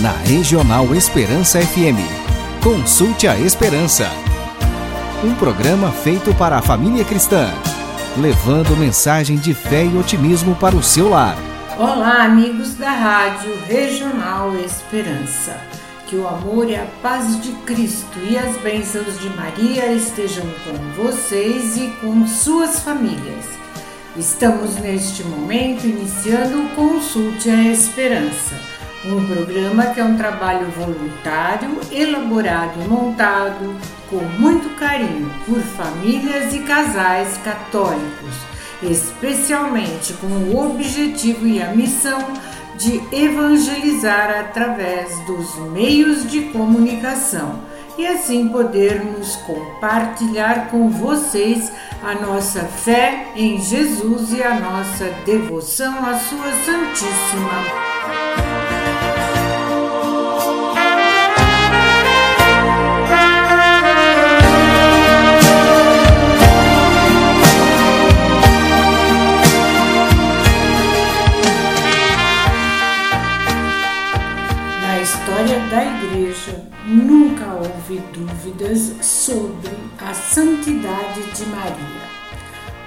na Regional Esperança FM. Consulte a Esperança. Um programa feito para a família cristã, levando mensagem de fé e otimismo para o seu lar. Olá, amigos da Rádio Regional Esperança. Que o amor e a paz de Cristo e as bênçãos de Maria estejam com vocês e com suas famílias. Estamos neste momento iniciando o Consulte a Esperança, um programa que é um trabalho voluntário, elaborado e montado com muito carinho por famílias e casais católicos, especialmente com o objetivo e a missão de evangelizar através dos meios de comunicação e assim podermos compartilhar com vocês a nossa fé em Jesus e a nossa devoção à Sua Santíssima Maria.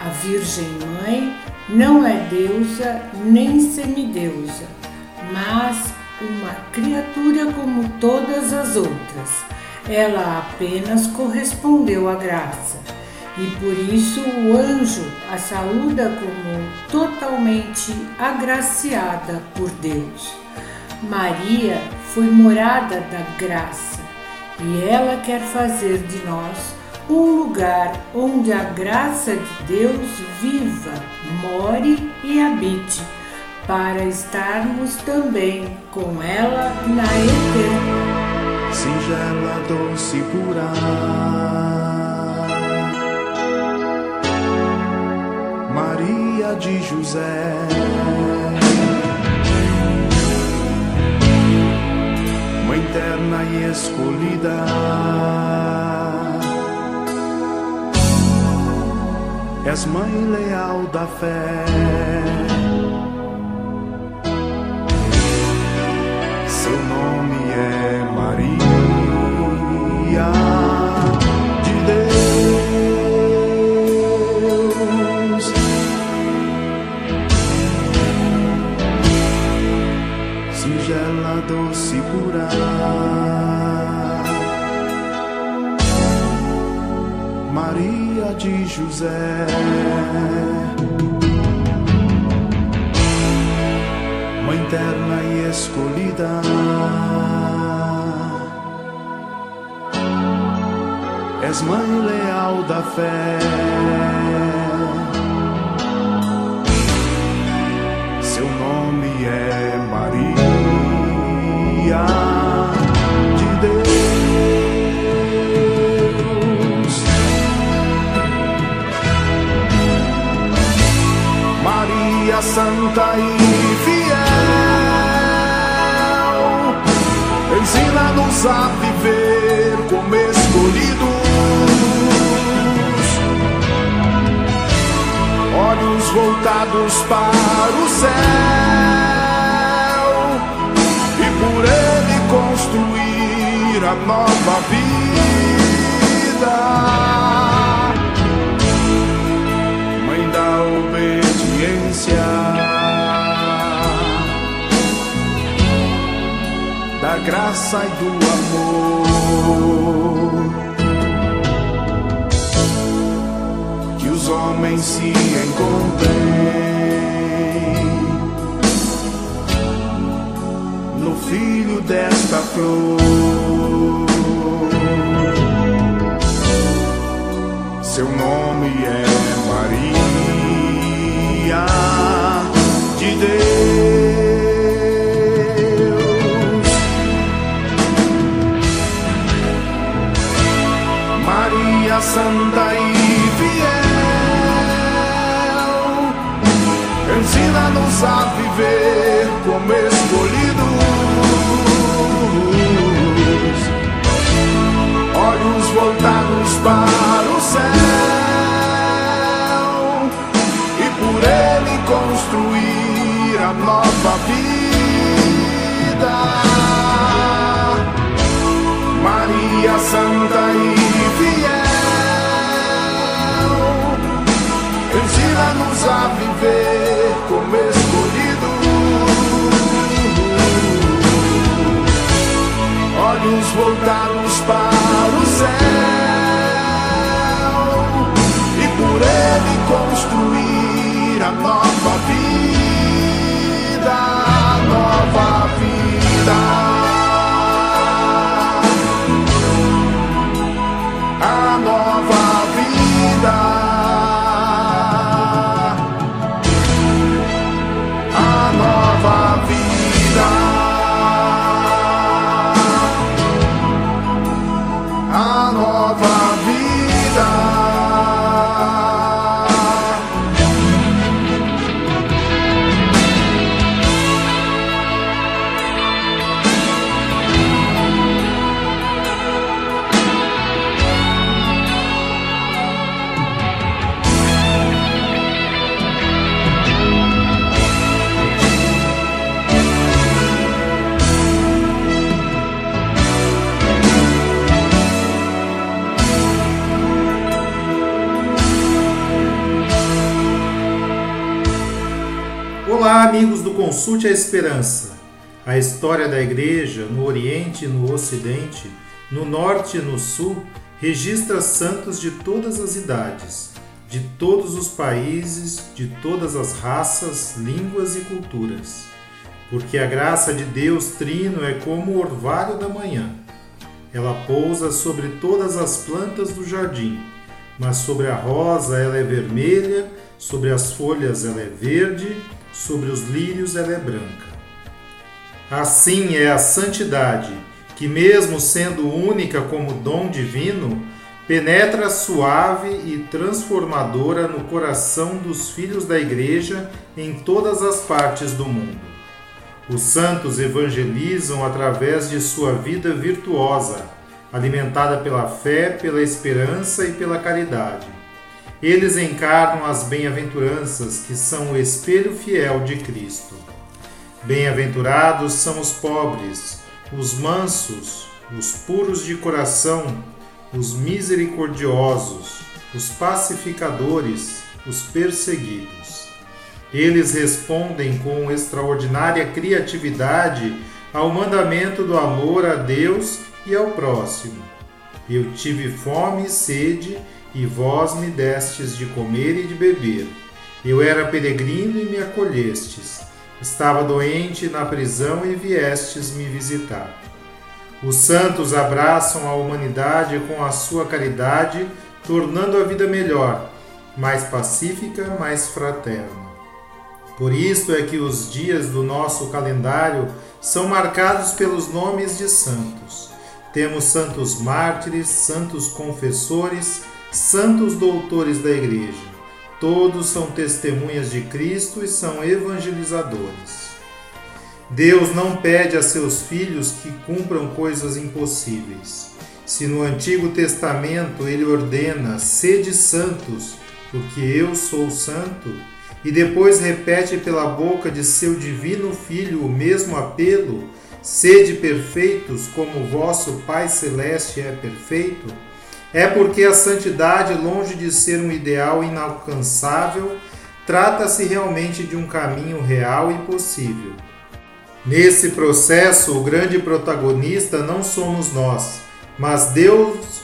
A Virgem Mãe não é deusa nem semideusa, mas uma criatura como todas as outras. Ela apenas correspondeu à graça e por isso o anjo a saúda como totalmente agraciada por Deus. Maria foi morada da graça e ela quer fazer de nós um lugar onde a graça de Deus viva, more e habite, para estarmos também com ela na eternidade. Singela, doce, pura. Maria de José. eterna e escolhida. És mãe leal da fé. De José. Mãe terna e escolhida. És mãe leal da fé. Desta flor. Seu nome é Olhos voltados para o céu e por ele construir a nova vida, amigos do Consulte a Esperança. A história da Igreja no Oriente e no Ocidente, no Norte e no Sul, registra santos de todas as idades, de todos os países, de todas as raças, línguas e culturas. Porque a graça de Deus Trino é como o orvalho da manhã. Ela pousa sobre todas as plantas do jardim, mas sobre a rosa ela é vermelha, sobre as folhas ela é verde, sobre os lírios ela é branca. Assim é a santidade, que, mesmo sendo única como dom divino, penetra suave e transformadora no coração dos filhos da Igreja em todas as partes do mundo. Os santos evangelizam através de sua vida virtuosa, alimentada pela fé, pela esperança e pela caridade. Eles encarnam as bem-aventuranças, que são o espelho fiel de Cristo. Bem-aventurados são os pobres, os mansos, os puros de coração, os misericordiosos, os pacificadores, os perseguidos. Eles respondem com extraordinária criatividade ao mandamento do amor a Deus e ao próximo. Eu tive fome e sede, e vós me destes de comer e de beber. Eu era peregrino e me acolhestes. Estava doente na prisão e viestes me visitar. Os santos abraçam a humanidade com a sua caridade, tornando a vida melhor, mais pacífica, mais fraterna. Por isso é que os dias do nosso calendário são marcados pelos nomes de santos. Temos santos mártires, santos confessores, santos doutores da Igreja. Todos são testemunhas de Cristo e são evangelizadores. Deus não pede a seus filhos que cumpram coisas impossíveis. Se no Antigo Testamento ele ordena: sede santos, porque eu sou santo, e depois repete pela boca de seu divino Filho o mesmo apelo: sede perfeitos, como vosso Pai Celeste é perfeito, é porque a santidade, longe de ser um ideal inalcançável, trata-se realmente de um caminho real e possível. Nesse processo, o grande protagonista não somos nós, mas Deus.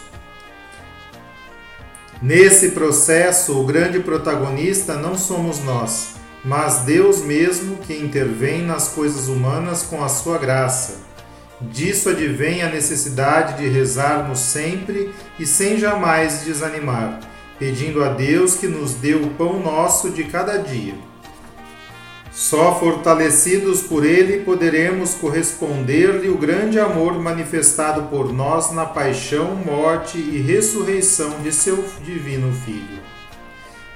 Nesse processo, o grande protagonista não somos nós, mas Deus mesmo que intervém nas coisas humanas com a sua graça Disso advém a necessidade de rezarmos sempre e sem jamais desanimar, pedindo a Deus que nos dê o pão nosso de cada dia. Só fortalecidos por Ele poderemos corresponder-lhe o grande amor manifestado por nós na paixão, morte e ressurreição de seu Divino Filho.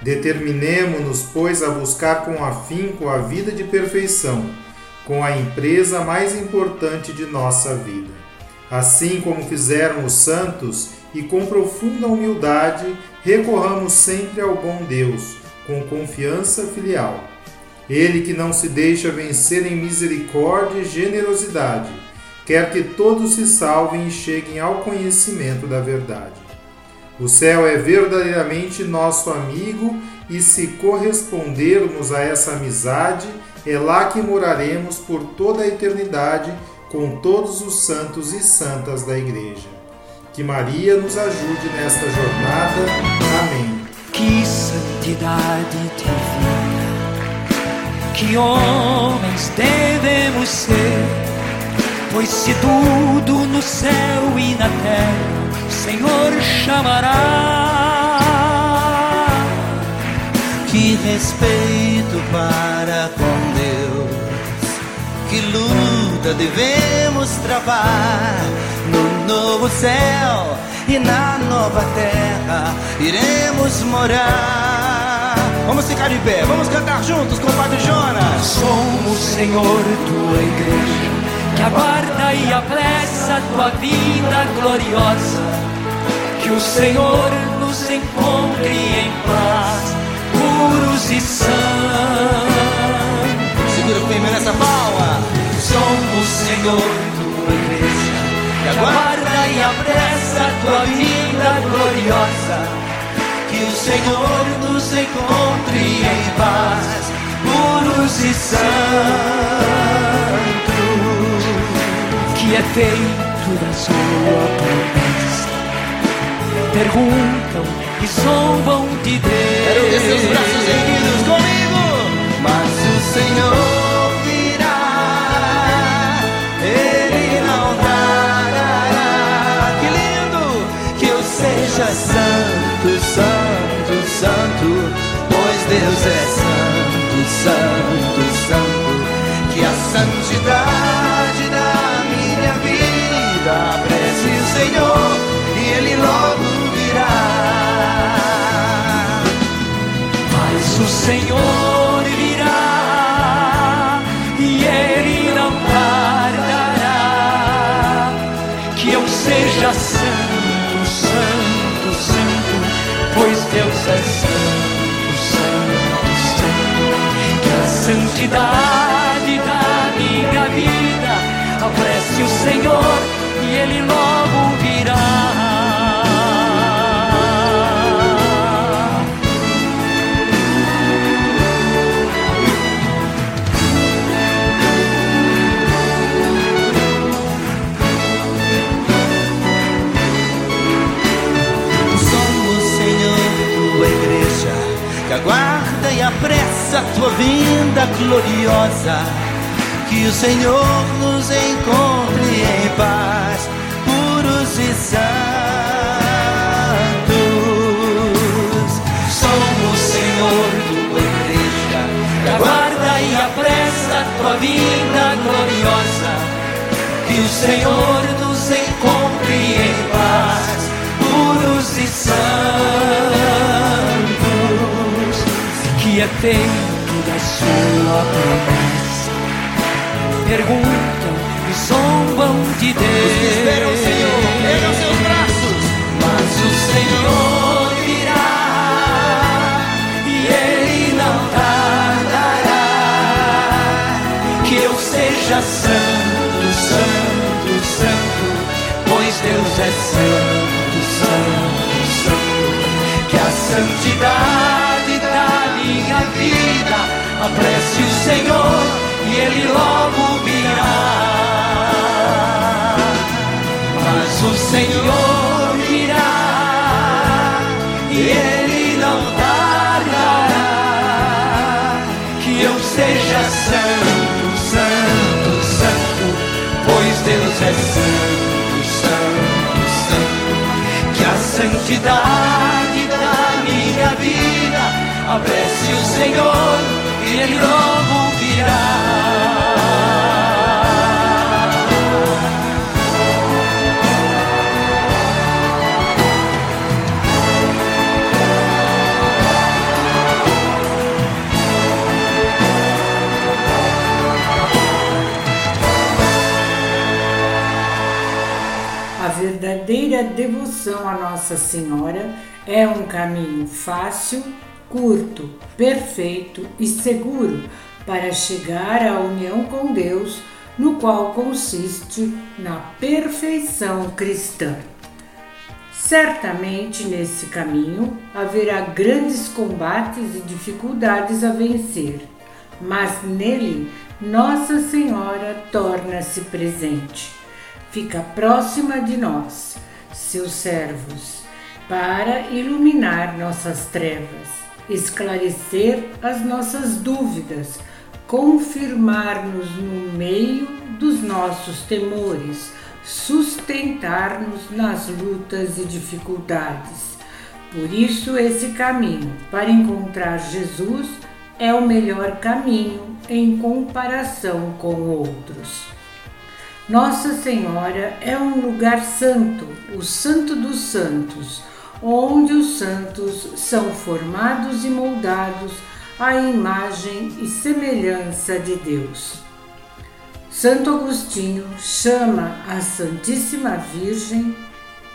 Determinemo-nos, pois, a buscar com afinco a vida de perfeição com a empresa mais importante de nossa vida. Assim como fizeram os santos, e com profunda humildade recorramos sempre ao bom Deus, com confiança filial. Ele que não se deixa vencer em misericórdia e generosidade, quer que todos se salvem e cheguem ao conhecimento da verdade. O céu é verdadeiramente nosso amigo e se correspondermos a essa amizade, é lá que moraremos por toda a eternidade com todos os santos e santas da Igreja. Que Maria nos ajude nesta jornada. Amém. Que santidade divina, que homens devemos ser, pois se tudo no céu e na terra o Senhor chamará. Que respeito para com Deus, que luta devemos travar no novo céu e na nova terra iremos morar. Vamos ficar de pé, vamos cantar juntos com o Padre Jonas. Somos, Senhor, tua igreja, que aguarda e apressa tua vida gloriosa. Que o Senhor nos encontre em paz, puros e sãos. Segura firme nessa palma. Somos, Senhor, tua igreja, que aguarda e apressa tua vida gloriosa. Que o Senhor nos encontre em paz, puros e santos. que é feito da sua promessa. Perguntam e zombam de Deus. Quero ver seus braços erguidos comigo. Mas o Senhor virá, Ele não tardará. Que lindo que eu seja santo, santo, santo, pois Deus é santo, santo, santo. Que a santidade Senhor virá e Ele não tardará. Que eu seja santo, santo, santo, pois Deus é santo, santo, santo. Que a santidade da minha vida apresse o Senhor gloriosa. Que o Senhor nos encontre em paz, puros e santos. Somos, Senhor, tua igreja, que aguarda e apressa tua vinda gloriosa. Que o Senhor nos encontre em paz, puros e santos, que é da sua promessa. Perguntam e zombam de Deus. Espera o Senhor, erga seus braços. Mas o Senhor virá e Ele não tardará. Que eu seja santo, santo, santo, pois Deus é santo, santo, santo. Que a santidade da minha vida apresse o Senhor e Ele logo virá. Mas o Senhor virá e Ele não tardará. Que eu seja santo, santo, santo, pois Deus é santo, santo, santo. Que a santidade da minha vida apresse o Senhor e Ele logo virá. A verdadeira devoção a Nossa Senhora é um caminho fácil, curto, perfeito e seguro para chegar à união com Deus no qual consiste na perfeição cristã. Certamente nesse caminho haverá grandes combates e dificuldades a vencer, mas nele Nossa Senhora torna-se presente. Fica próxima de nós, seus servos, para iluminar nossas trevas, esclarecer as nossas dúvidas, confirmar-nos no meio dos nossos temores, sustentar-nos nas lutas e dificuldades. Por isso, esse caminho para encontrar Jesus é o melhor caminho em comparação com outros. Nossa Senhora é um lugar santo, o Santo dos Santos, onde os santos são formados e moldados à imagem e semelhança de Deus. Santo Agostinho chama a Santíssima Virgem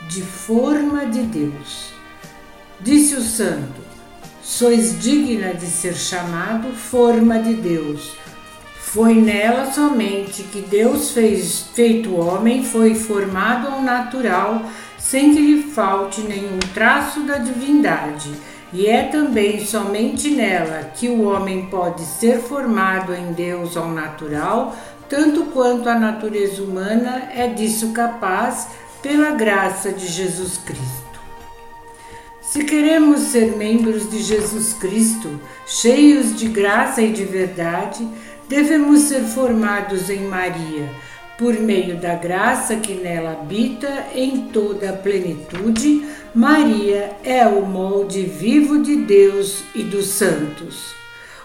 de forma de Deus. Disse o santo: Sois digna de ser chamado forma de Deus. Foi nela somente que Deus fez feito homem, foi formado ao natural, sem que lhe falte nenhum traço da divindade. E é também somente nela que o homem pode ser formado em Deus ao natural, tanto quanto a natureza humana é disso capaz pela graça de Jesus Cristo. Se queremos ser membros de Jesus Cristo, cheios de graça e de verdade, devemos ser formados em Maria, por meio da graça que nela habita em toda a plenitude. Maria é o molde vivo de Deus e dos santos.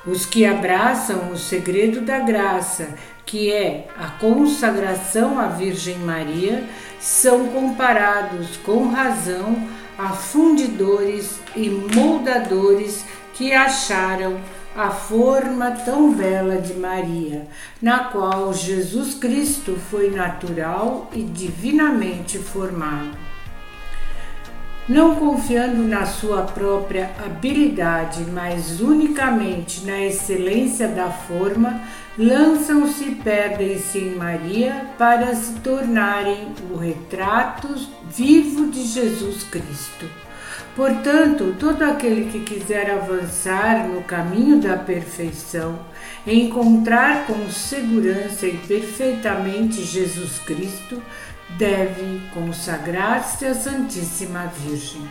Os que abraçam o segredo da graça que é a consagração à Virgem Maria, são comparados com razão a fundidores e moldadores que acharam a forma tão bela de Maria, na qual Jesus Cristo foi natural e divinamente formado. Não confiando na sua própria habilidade, mas unicamente na excelência da forma, lançam-se e perdem-se em Maria para se tornarem o retrato vivo de Jesus Cristo. Portanto, todo aquele que quiser avançar no caminho da perfeição, encontrar com segurança e perfeitamente Jesus Cristo, deve consagrar-se à Santíssima Virgem,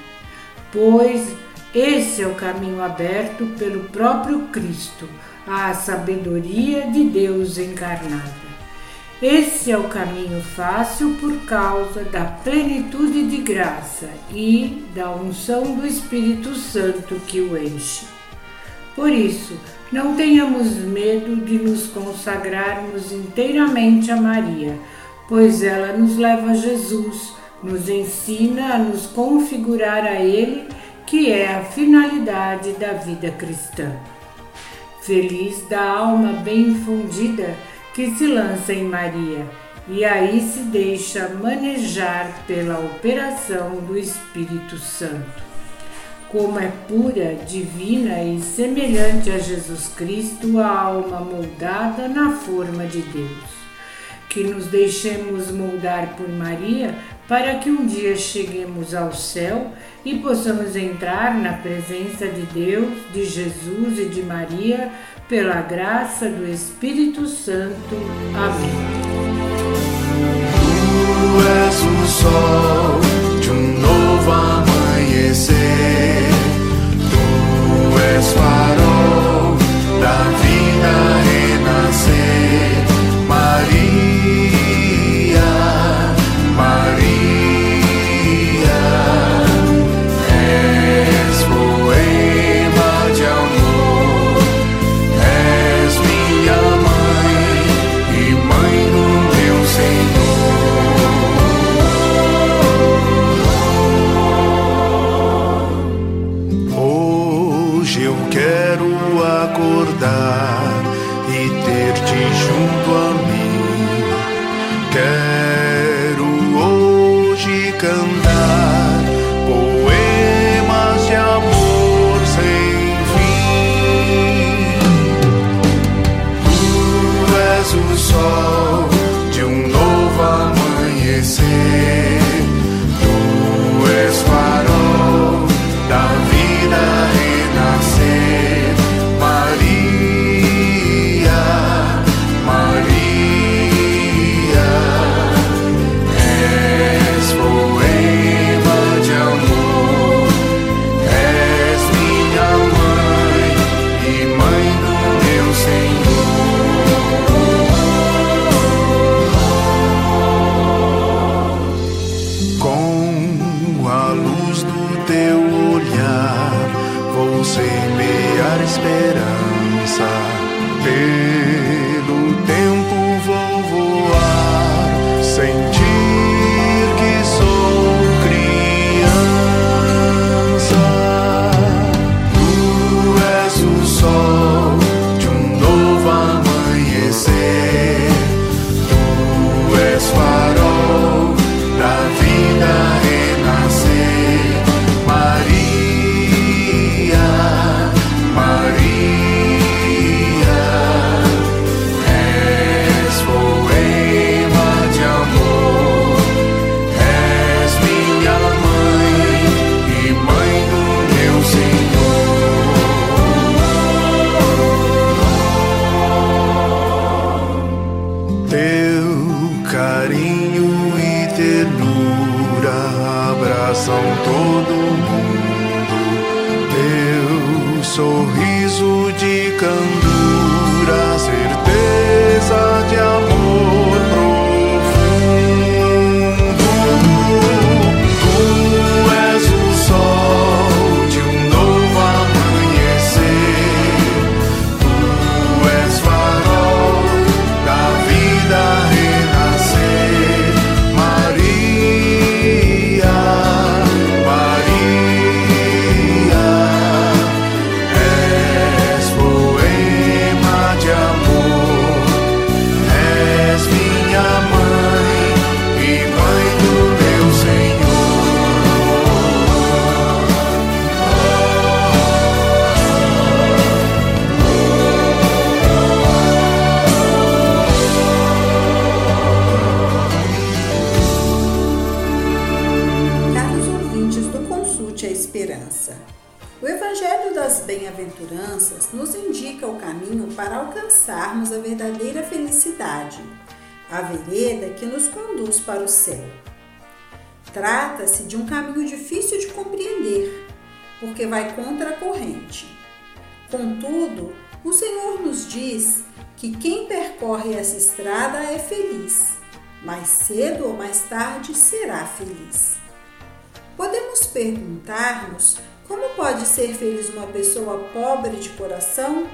pois esse é o caminho aberto pelo próprio Cristo à sabedoria de Deus encarnada. Esse é o caminho fácil por causa da plenitude de graça e da unção do Espírito Santo que o enche. Por isso, não tenhamos medo de nos consagrarmos inteiramente a Maria, pois ela nos leva a Jesus, nos ensina a nos configurar a Ele, que é a finalidade da vida cristã. Feliz da alma bem infundida que se lança em Maria e aí se deixa manejar pela operação do Espírito Santo. Como é pura, divina e semelhante a Jesus Cristo, a alma moldada na forma de Deus. Que nos deixemos moldar por Maria para que um dia cheguemos ao céu e possamos entrar na presença de Deus, de Jesus e de Maria, pela graça do Espírito Santo. Amém. Trata-se de um caminho difícil de compreender, porque vai contra a corrente. Contudo, o Senhor nos diz que quem percorre essa estrada é feliz, mais cedo ou mais tarde será feliz. Podemos perguntar-nos como pode ser feliz uma pessoa pobre de coração,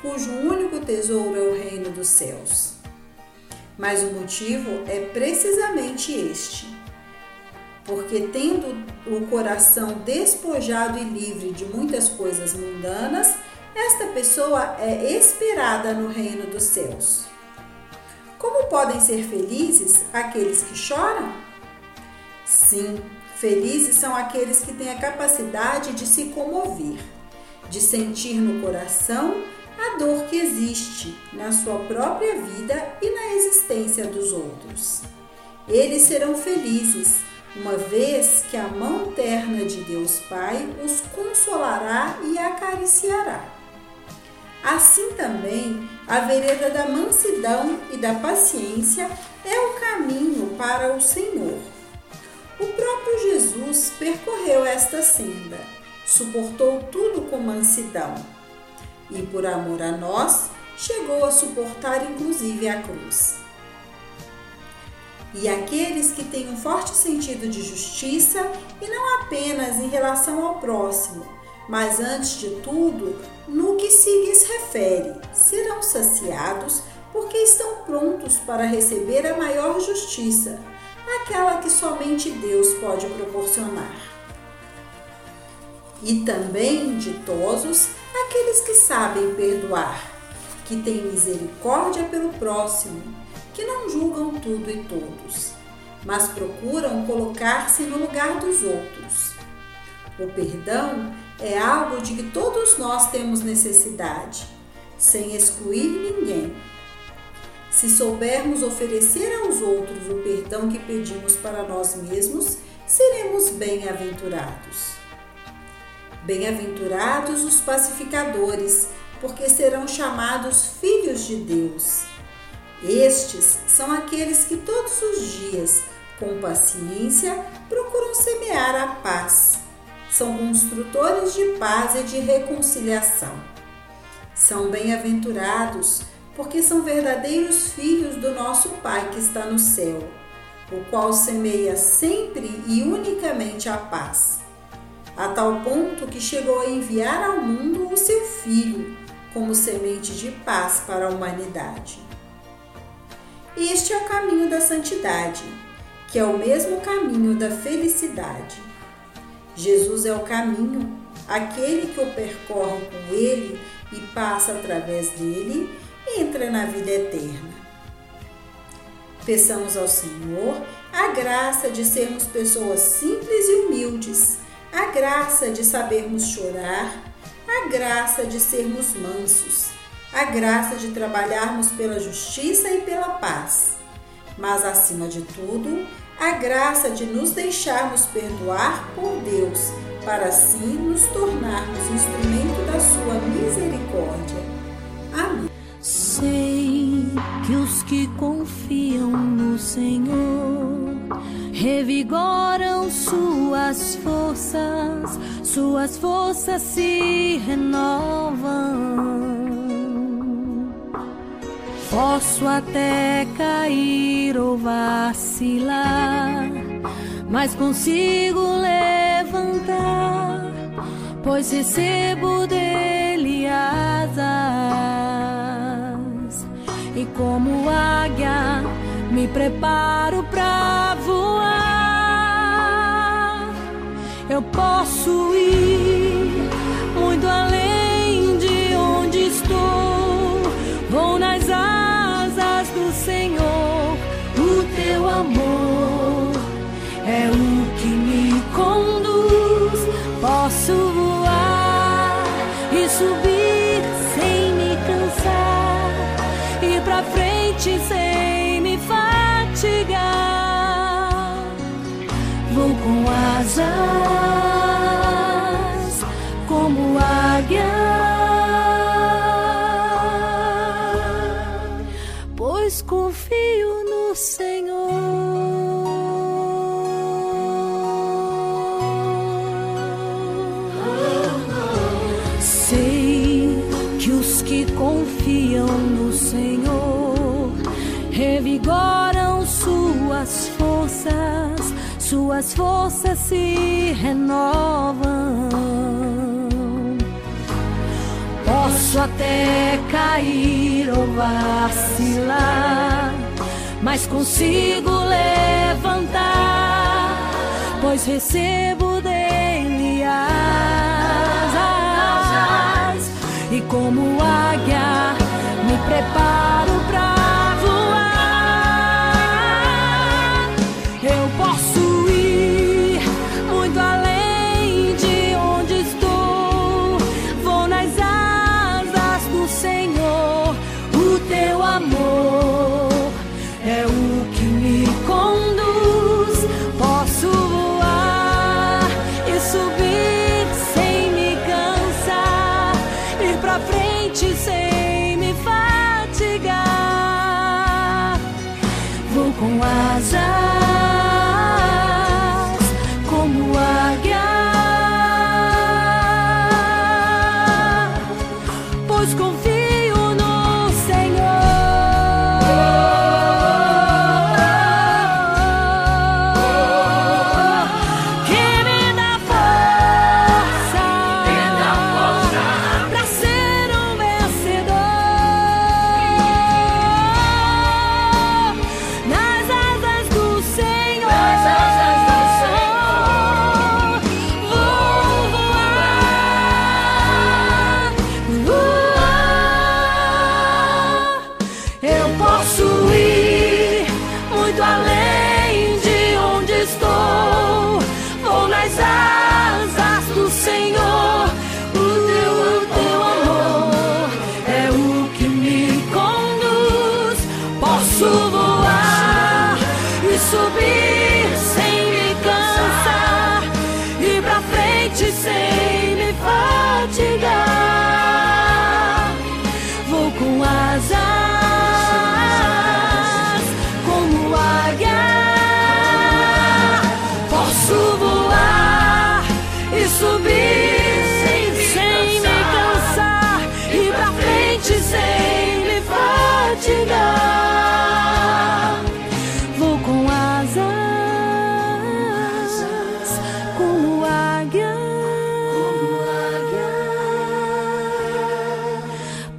cujo único tesouro é o reino dos céus. Mas o motivo é precisamente este. Porque, tendo o coração despojado e livre de muitas coisas mundanas, esta pessoa é esperada no reino dos céus. Como podem ser felizes aqueles que choram? Sim, felizes são aqueles que têm a capacidade de se comover, de sentir no coração a dor que existe na sua própria vida e na existência dos outros. Eles serão felizes, uma vez que a mão terna de Deus Pai os consolará e acariciará. Assim também, a vereda da mansidão e da paciência é o caminho para o Senhor. O próprio Jesus percorreu esta senda, suportou tudo com mansidão e, por amor a nós, chegou a suportar inclusive a cruz. E aqueles que têm um forte sentido de justiça, e não apenas em relação ao próximo, mas antes de tudo, no que se lhes refere, serão saciados porque estão prontos para receber a maior justiça, aquela que somente Deus pode proporcionar. E também ditosos aqueles que sabem perdoar, que têm misericórdia pelo próximo, que não julgam tudo e todos, mas procuram colocar-se no lugar dos outros. O perdão é algo de que todos nós temos necessidade, sem excluir ninguém. Se soubermos oferecer aos outros o perdão que pedimos para nós mesmos, seremos bem-aventurados. Bem-aventurados os pacificadores, porque serão chamados filhos de Deus. Estes são aqueles que todos os dias, com paciência, procuram semear a paz. São construtores de paz e de reconciliação. São bem-aventurados porque são verdadeiros filhos do nosso Pai que está no céu, o qual semeia sempre e unicamente a paz, a tal ponto que chegou a enviar ao mundo o seu Filho como semente de paz para a humanidade. Este é o caminho da santidade, que é o mesmo caminho da felicidade. Jesus é o caminho, aquele que o percorre com ele e passa através dele, entra na vida eterna. Peçamos ao Senhor a graça de sermos pessoas simples e humildes, a graça de sabermos chorar, a graça de sermos mansos, a graça de trabalharmos pela justiça e pela paz, mas acima de tudo, a graça de nos deixarmos perdoar por Deus, para assim nos tornarmos instrumento da sua misericórdia. Amém. Sei que os que confiam no Senhor revigoram suas forças, suas forças se renovam. Posso até cair ou vacilar, mas consigo levantar, pois recebo dele asas. E como águia, me preparo pra voar. Eu posso ir muito além de onde estou. Vou nas asas amor é o que me conduz. Posso voar e subir sem me cansar. Ir pra frente sem me fatigar. Vou com asas suas forças se renovam. Posso até cair ou vacilar, mas consigo levantar, pois recebo dele asas. E como águia, me preparo pra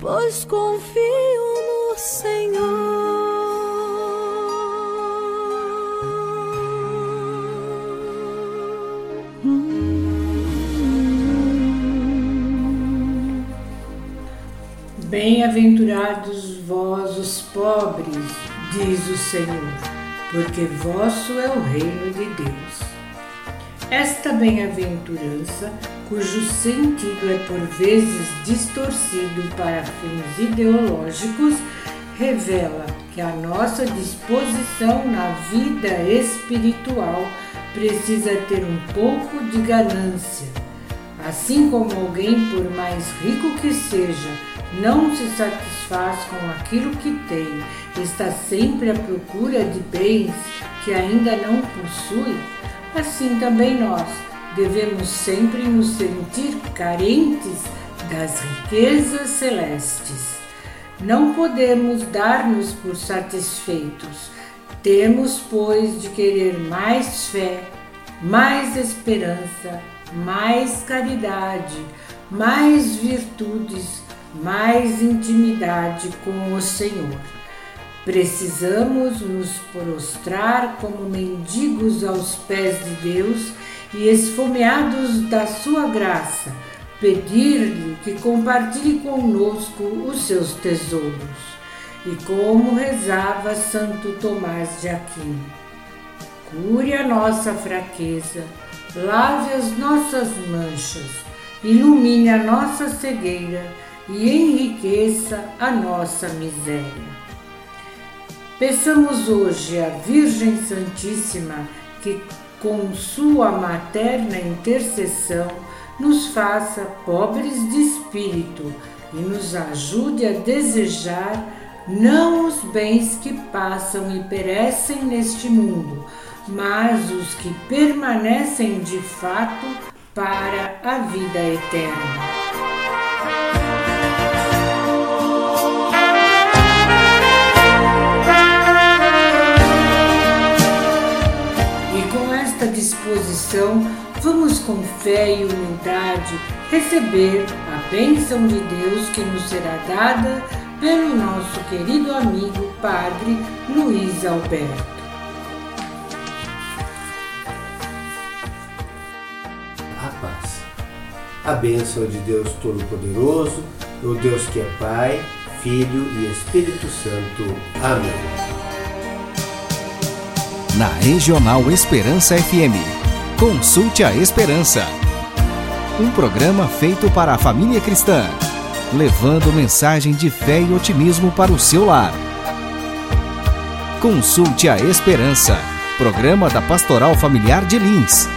Pois confio no Senhor. Bem-aventurados vós os pobres, diz o Senhor, porque vosso é o reino de Deus. Esta bem-aventurança, cujo sentido é por vezes distorcido para fins ideológicos, revela que a nossa disposição na vida espiritual precisa ter um pouco de ganância. Assim como alguém, por mais rico que seja, não se satisfaz com aquilo que tem, está sempre à procura de bens que ainda não possui, assim também nós devemos sempre nos sentir carentes das riquezas celestes. Não podemos dar-nos por satisfeitos. Temos, pois, de querer mais fé, mais esperança, mais caridade, mais virtudes, mais intimidade com o Senhor. Precisamos nos prostrar como mendigos aos pés de Deus e esfomeados da sua graça, pedir-lhe que compartilhe conosco os seus tesouros. E como rezava Santo Tomás de Aquino, cure a nossa fraqueza, lave as nossas manchas, ilumine a nossa cegueira e enriqueça a nossa miséria. Peçamos hoje à Virgem Santíssima que, com sua materna intercessão, nos faça pobres de espírito e nos ajude a desejar não os bens que passam e perecem neste mundo, mas os que permanecem de fato para a vida eterna. Disposição, vamos com fé e humildade receber a bênção de Deus que nos será dada pelo nosso querido amigo Padre Luiz Alberto. A paz. A bênção de Deus Todo-Poderoso, o Deus que é Pai, Filho e Espírito Santo. Amém na Regional Esperança FM. Consulte a Esperança. Um programa feito para a família cristã, levando mensagem de fé e otimismo para o seu lar. Consulte a Esperança, programa da Pastoral Familiar de Lins